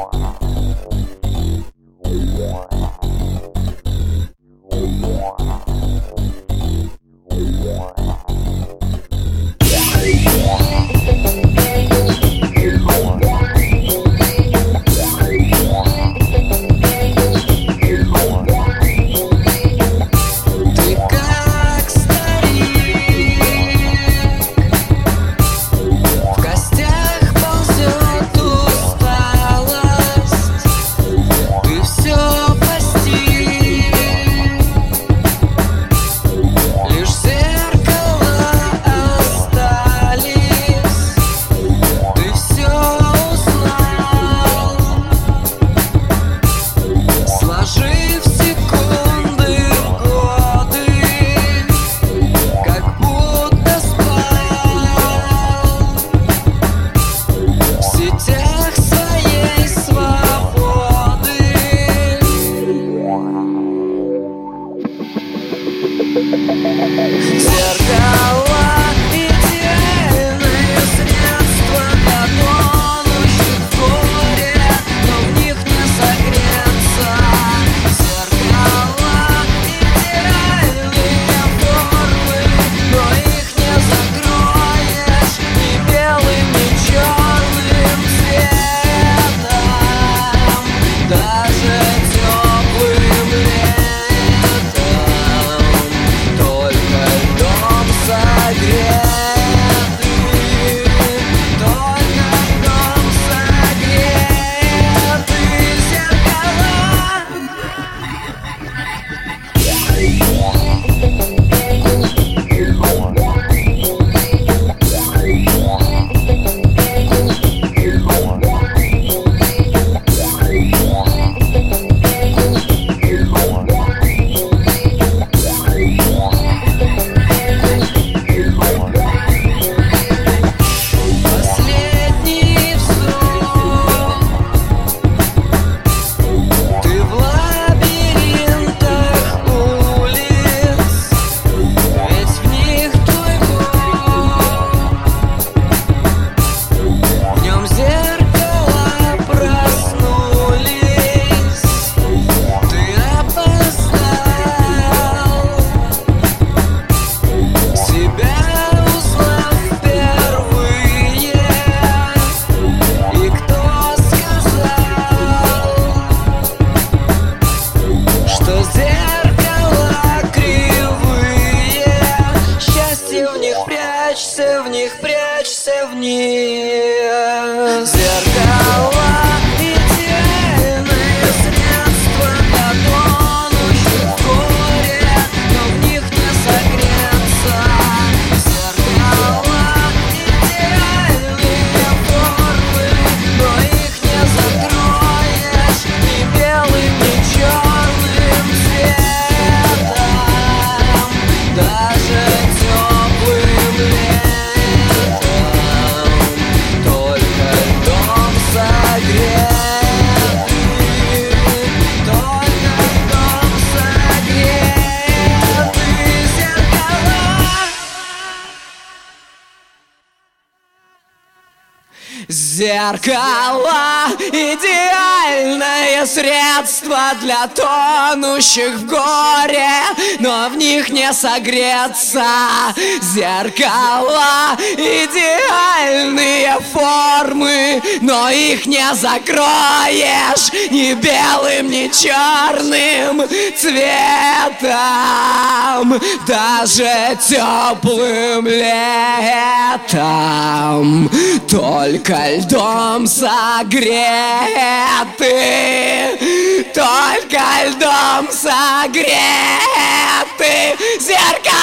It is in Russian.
One. Зеркала прячься в них, прячься в них. Зеркала идеальные. Идеальное средство для тонущих в горе, но в них не согреться. Зеркала идеальные формы, но их не закроешь ни белым, ни черным цветом, даже теплым летом. Только льдом согреты, только льдом согреты зеркала.